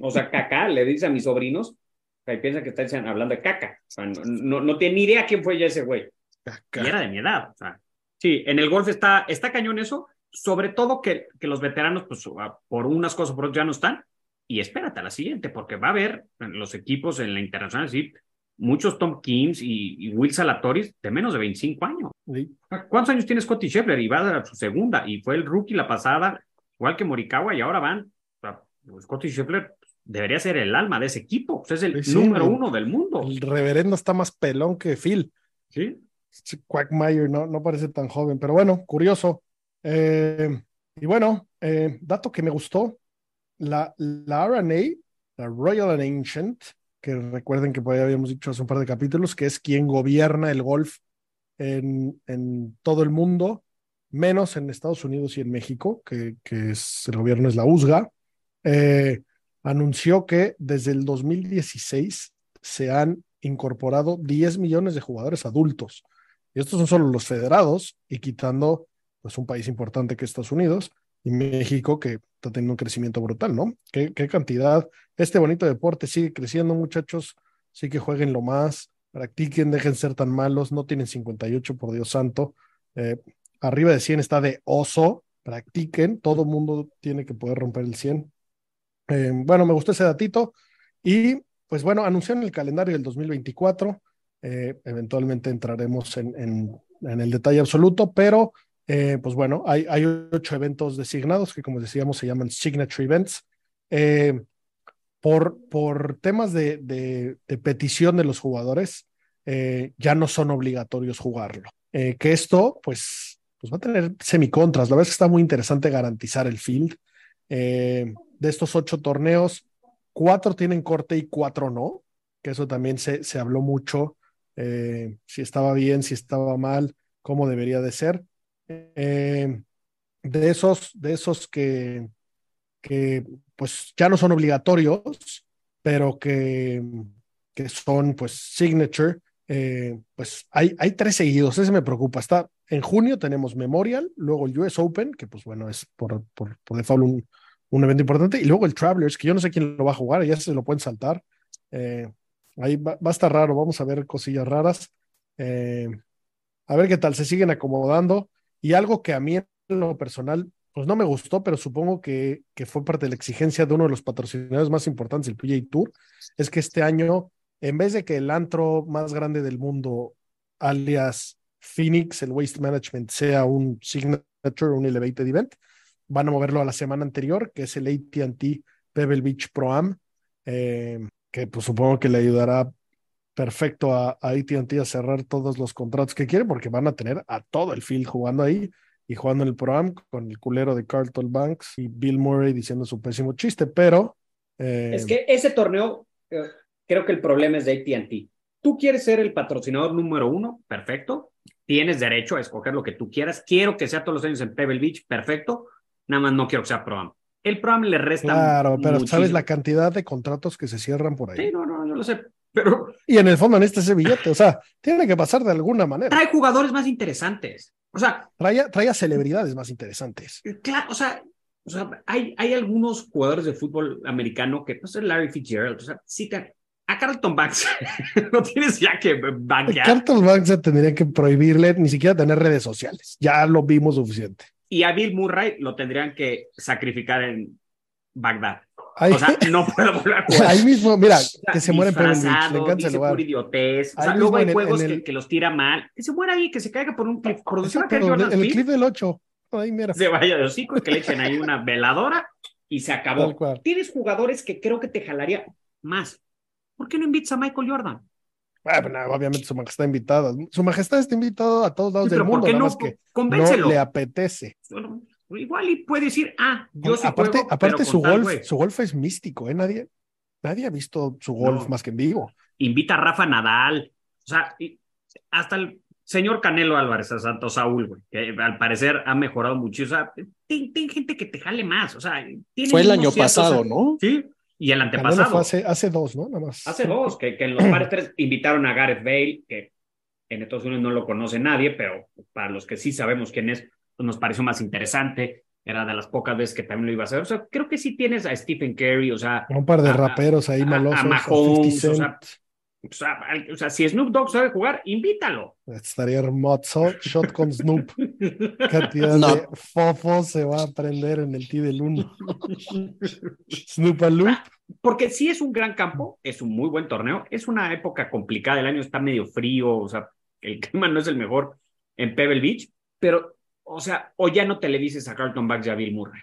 O sea, Kaká le dice a mis sobrinos, que piensan que están hablando de Caca. O sea, no, no, no tiene ni idea quién fue ya ese güey. Kaká. Y era de mi edad. O sea, sí, en el golf está, está cañón eso, sobre todo que, que los veteranos, pues por unas cosas, por otras ya no están. Y espérate a la siguiente, porque va a haber en los equipos en la internacional, sí, muchos Tom Kings y, y Will Salatoris de menos de 25 años. Sí. ¿Cuántos años tiene Scotty Scheffler? Y va a dar su segunda, y fue el rookie la pasada, igual que Morikawa, y ahora van. O sea, Scotty Scheffler debería ser el alma de ese equipo, pues es el Sí, número el- uno del mundo. El reverendo está más pelón que Phil. ¿sí? Quackmeyer no, no parece tan joven, pero bueno, curioso. Eh, y bueno, eh, dato que me gustó, la, la RNA, la Royal and Ancient, que recuerden que por ahí habíamos dicho hace un par de capítulos, que es quien gobierna el golf en, en todo el mundo, menos en Estados Unidos y en México, que, que es, el gobierno es la USGA, eh, anunció que desde el 2016 se han incorporado 10 millones de jugadores adultos. Y estos son solo los federados y quitando pues un país importante que es Estados Unidos y México que está teniendo un crecimiento brutal, ¿no? ¿Qué, qué cantidad? Este bonito deporte sigue creciendo, muchachos. Sí que jueguen lo más, practiquen, dejen ser tan malos. No tienen 58, por Dios santo. Eh, arriba de 100 está de oso. Practiquen, todo mundo tiene que poder romper el 100. Eh, bueno, me gustó ese datito. Y pues bueno, anunciaron el calendario del 2024. Eh, eventualmente entraremos en, en, el detalle absoluto, pero eh, pues bueno, hay, hay, ocho eventos designados que como decíamos se llaman Signature Events. Eh, por, por temas de, de, petición de los jugadores, ya no son obligatorios jugarlo. Que esto, pues, pues va a tener semicontras. La verdad es que está muy interesante garantizar el field. De estos ocho torneos, cuatro tienen corte y cuatro no, que eso también se, se habló mucho, eh, si estaba bien, si estaba mal, cómo debería de ser. Eh, de esos, de esos que, que pues ya no son obligatorios, pero que, que son pues signature, eh, pues hay, hay tres seguidos, ese me preocupa. Está en junio tenemos Memorial, luego el US Open, que pues bueno, es por, por, por default un, un evento importante, y luego el Travelers, que yo no sé quién lo va a jugar, ya se lo pueden saltar. Eh, ahí va, a estar raro, vamos a ver cosillas raras. Eh, a ver qué tal, se siguen acomodando. Y algo que a mí en lo personal, pues no me gustó, pero supongo que, que fue parte de la exigencia de uno de los patrocinadores más importantes, el PGA Tour, es que este año, en vez de que el antro más grande del mundo, alias Phoenix, el Waste Management, sea un signature, un elevated event, van a moverlo a la semana anterior, que es el ATT Pebble Beach Pro Am, eh, que pues supongo que le ayudará perfecto a, a ATT a cerrar todos los contratos que quiere, porque van a tener a todo el field jugando ahí y jugando en el Pro Am con el culero de Carlton Banks y Bill Murray diciendo su pésimo chiste, pero... Eh... Es que ese torneo, eh, creo que el problema es de ATT. Tú quieres ser el patrocinador número uno, perfecto. Tienes derecho a escoger lo que tú quieras. Quiero que sea todos los años en Pebble Beach, perfecto nada más no quiero que sea Pro-Am. El Pro-Am le resta. Claro, pero muchísimo. sabes la cantidad de contratos que se cierran por ahí. Sí, no, no, yo lo sé. Pero. Y en el fondo necesita ese billete, o sea, tiene que pasar de alguna manera. Trae jugadores más interesantes. O sea. Trae, trae a celebridades más interesantes. Claro, o sea. O sea, hay, hay algunos jugadores de fútbol americano que, no sé, Larry Fitzgerald, o sea, sí te, a Carlton Banks [LAUGHS] no tienes ya que banquear. Carlton Banks tendría que prohibirle ni siquiera tener redes sociales. Ya lo vimos suficiente y a Bill Murray lo tendrían que sacrificar en Bagdad. Ahí, o sea, [LAUGHS] no puedo volver a jugar. Ahí mismo, mira, que se muere en Pebble Beach, le encanta el lugar. pura idiotez. O sea, luego hay en el- juegos en que, el- que los tira mal. Que se muera ahí, que se caiga por un cliff. Producción acá Exacto, Jordan en el Speed, clip del 8. Ahí mira. se vaya de hocico y que le echen ahí una veladora y se acabó. Tienes jugadores que creo que te jalaría más. ¿Por qué no invitas a Michael Jordan? Ah, bueno, obviamente su majestad invitada. Su majestad está invitado a todos lados Sí, del pero ¿por mundo, qué nada no? más que Convéncelo. no le apetece. Bueno, Igual y puede decir, ah, yo sí aparte, juego, aparte pero su golf, su golf es místico, ¿eh? Nadie, nadie ha visto su golf No. más que en vivo. invita a Rafa Nadal, o sea, hasta el señor Canelo Álvarez, a Santo Saúl, güey, que al parecer ha mejorado mucho, o sea, ten, ten gente que te jale más, o sea, tiene Fue el año pasado, ¿no? Sí, y el Canelo antepasado. fue hace, hace dos, ¿no? Nada más. Hace dos, que, que en los [CLEARS THROAT] pares tres invitaron a Gareth Bale, que En Estados Unidos no lo conoce nadie, pero para los que sí sabemos quién es, pues nos pareció más interesante. Era de las pocas veces que también lo iba a hacer. O sea, creo que sí tienes a Stephen Curry, o sea. Un par de a- raperos ahí a- malosos. A Mahomes, 50 o Cent. sea, o sea, al- o sea, si Snoop Dogg sabe jugar, invítalo. Estaría hermoso. Shot con Snoop. [LAUGHS] Cantidad No. de fofos se va a prender en el T del 1. Snoop a Loop. Porque sí es un gran campo, es un muy buen torneo, es una época complicada, el año está medio frío, o sea, el [LAUGHS] clima no es el mejor en Pebble Beach, pero, o sea, o ya no televises a Carlton Banks y a Bill Murray.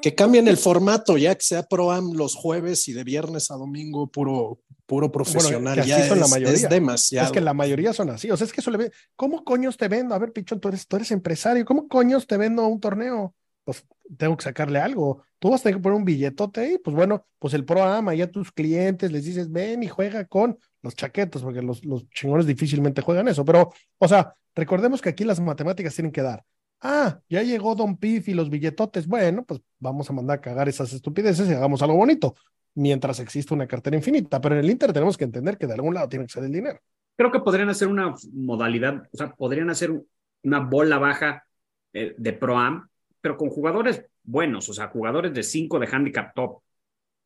Que cambien el formato, ya que sea Pro Am los jueves y de viernes a domingo puro, puro profesional. que así ya son la es, mayoría. es demasiado. Es que la mayoría son así. O sea, es que eso le ve. ¿Cómo coños te vendo? A ver, Pichón, tú eres, tú eres empresario. ¿Cómo coños te vendo un torneo? Pues tengo que sacarle algo. Tú vas a tener que poner un billetote ahí. Pues bueno, pues el Pro Ama y a tus clientes les dices, ven y juega con los chaquetos, porque los, los chingones difícilmente juegan eso. Pero, o sea, recordemos que aquí las matemáticas tienen que dar. Ah, ya llegó Don Pif y los billetotes. Bueno, pues vamos a mandar a cagar esas estupideces y hagamos algo bonito mientras existe una cartera infinita. Pero en el Inter tenemos que entender que de algún lado tiene que ser el dinero. Creo que podrían hacer una modalidad, o sea, podrían hacer una bola baja eh, de Pro Am, pero con jugadores buenos, o sea, jugadores de 5 de handicap top.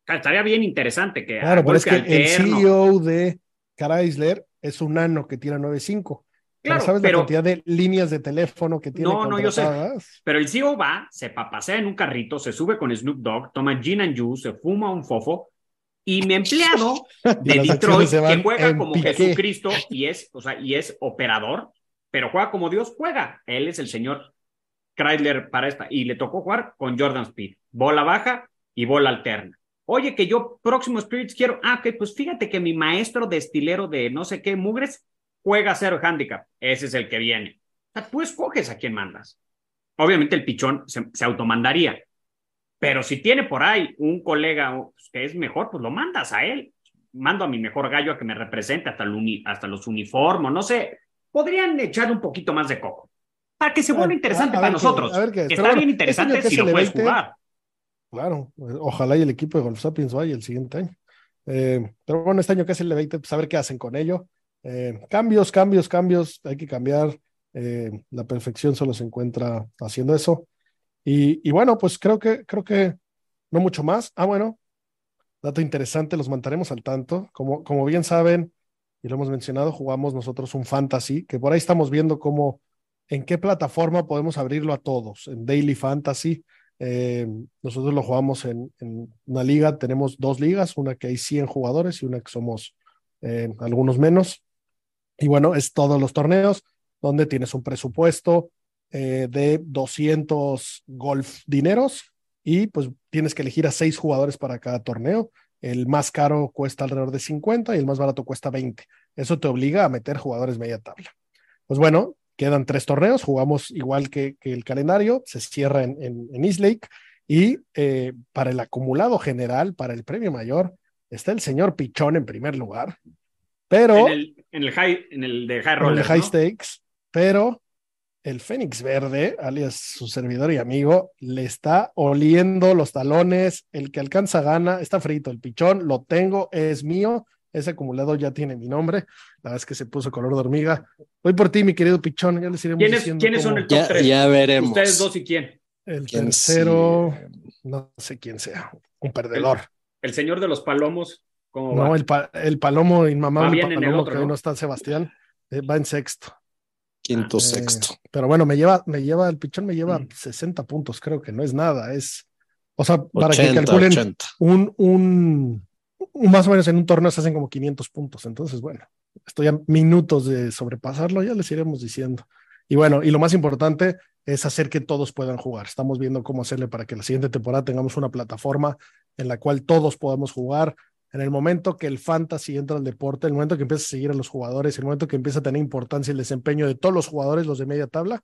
Sea, estaría bien interesante que Claro, pero es que el. CEO de Chrysler es un nano que tira 9.5. Claro, ¿Sabes pero- la cantidad de líneas de teléfono que tiene No, no, yo sé. Pero el CEO va, se papasea en un carrito, se sube con Snoop Dogg, toma gin and juice, se fuma un fofo, y mi empleado [LAUGHS] de Detroit, que juega como piqué. Jesucristo y es, o sea, y es operador, pero juega como Dios juega. Él es el señor Chrysler para esta, y le tocó jugar con Jordan Speed, bola baja y bola alterna. Oye, que yo próximo Spirits quiero, ah, que pues fíjate que mi maestro destilero de no sé qué mugres juega cero handicap, ese es el que viene. O sea, tú escoges a quién mandas. Obviamente el pichón se, se automandaría, pero si tiene por ahí un colega pues, que es mejor, pues lo mandas a él. Mando a mi mejor gallo a que me represente hasta, el uni- hasta los uniformes, no sé. Podrían echar un poquito más de coco para que se vuelva Ah, interesante a- a para nosotros. es. Está bueno, bien interesante que si lo puedes 20, jugar. Claro, eh, ojalá y el equipo de Golf Sapiens vaya el siguiente año. Eh, pero bueno, este año que es el 20, pues a ver qué hacen con ello. Eh, cambios, cambios, cambios, hay que cambiar. Eh, la perfección solo se encuentra haciendo eso. Y, y bueno, pues creo que, creo que no mucho más. Ah, bueno, dato interesante, los mantaremos al tanto. Como, como bien saben, y lo hemos mencionado, jugamos nosotros un fantasy, que por ahí estamos viendo cómo, en qué plataforma podemos abrirlo a todos, en Daily Fantasy. Eh, nosotros lo jugamos en, en, una liga, tenemos dos ligas, una que hay 100 jugadores y una que somos eh, algunos menos. Y bueno, es todos los torneos donde tienes un presupuesto eh, de 200 golf dineros y pues tienes que elegir a seis jugadores para cada torneo. El más caro cuesta alrededor de 50 y el más barato cuesta 20. Eso te obliga a meter jugadores media tabla. Pues bueno, quedan tres torneos, jugamos igual que, el calendario, se cierra en East Lake y eh, para el acumulado general, para el premio mayor, está el señor Pichón en primer lugar, pero... En el, en el, high, en el de high, en rollers, el high ¿no? stakes, pero el Fénix Verde, alias su servidor y amigo, le está oliendo los talones, el que alcanza gana, está frito, el pichón, lo tengo, es mío, ese acumulado ya tiene mi nombre, la verdad es que se puso color de hormiga. Voy por ti, mi querido pichón, ya les iremos ¿Quiénes, diciendo ¿quiénes cómo- son el top Ya, 3? ya veremos. Ustedes dos y quién. el ¿Quién tercero, sí? no sé quién sea, un perdedor. El señor de los palomos. ¿Cómo va? No, el, pa- el palomo inmamable, el palomo otro, que hoy ¿no? no está Sebastián, eh, va en sexto. Quinto, Eh, sexto. pero bueno, me lleva, me lleva, el pichón me lleva Mm. 60 puntos, creo que no es nada, es, o sea, para que 80, calculen 80. un, un, un- más o menos en un torneo se hacen como 500 puntos, entonces bueno, estoy a minutos de sobrepasarlo, ya les iremos diciendo. Y bueno, y lo más importante es hacer que todos puedan jugar. Estamos viendo cómo hacerle para que la siguiente temporada tengamos una plataforma en la cual todos podamos jugar. En el momento que el fantasy entra al deporte, el momento que empieza a seguir a los jugadores, el momento que empieza a tener importancia el desempeño de todos los jugadores, los de media tabla,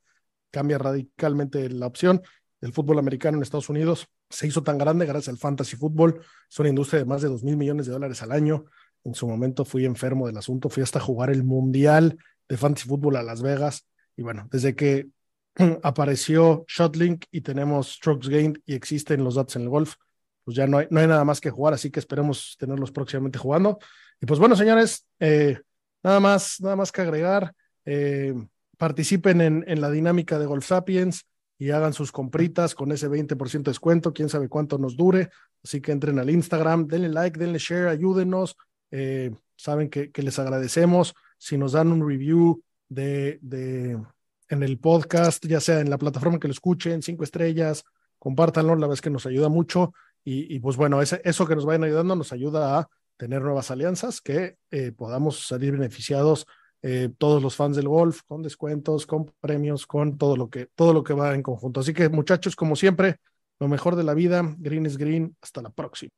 cambia radicalmente la opción. El fútbol americano en Estados Unidos se hizo tan grande gracias al fantasy fútbol. Es una industria de más de dos mil millones de dólares al año. En su momento fui enfermo del asunto, fui hasta jugar el mundial de fantasy fútbol a Las Vegas. Y bueno, desde que [CLEARS THROAT] apareció Shotlink y tenemos Strokes Gained y existen los datos en el golf, pues ya no hay, no hay nada más que jugar, así que esperemos tenerlos próximamente jugando. Y pues bueno, señores, eh, nada más, nada más que agregar. eh, participen en, en, la dinámica de Golf Sapiens y hagan sus compritas con ese 20% de descuento, quién sabe cuánto nos dure. Así que entren al Instagram, denle like, denle share, ayúdenos. Eh, saben que, les agradecemos. Si nos dan un review de, de, en el podcast, ya sea en la plataforma que lo escuchen, cinco estrellas, compártanlo, la es que nos ayuda mucho. Y, pues bueno, eso que nos vayan ayudando nos ayuda a tener nuevas alianzas, que eh, podamos salir beneficiados eh, todos los fans del golf, con descuentos, con premios, con todo lo que, todo lo que va en conjunto. Así que muchachos, como siempre, lo mejor de la vida, green is green, hasta la próxima.